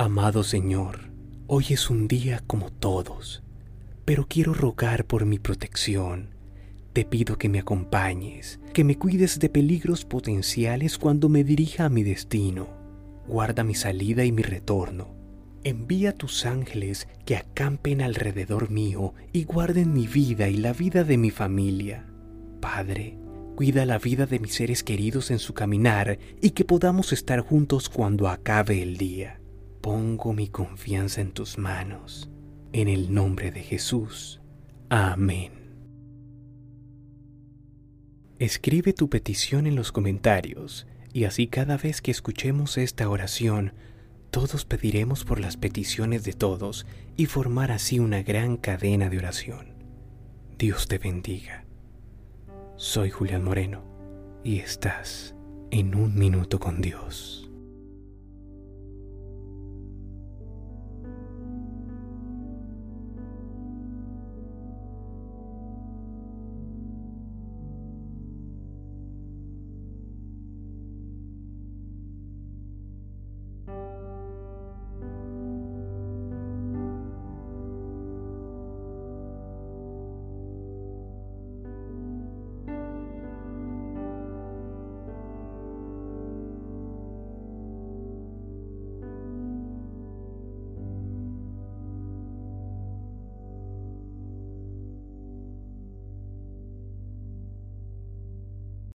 Amado Señor, hoy es un día como todos, pero quiero rogar por mi protección. Te pido que me acompañes, que me cuides de peligros potenciales cuando me dirija a mi destino. Guarda mi salida y mi retorno. Envía tus ángeles que acampen alrededor mío y guarden mi vida y la vida de mi familia. Padre, cuida la vida de mis seres queridos en su caminar y que podamos estar juntos cuando acabe el día. Pongo mi confianza en tus manos. En el nombre de Jesús. Amén. Escribe tu petición en los comentarios y así cada vez que escuchemos esta oración, todos pediremos por las peticiones de todos y formar así una gran cadena de oración. Dios te bendiga. Soy Julián Moreno y estás en un minuto con Dios.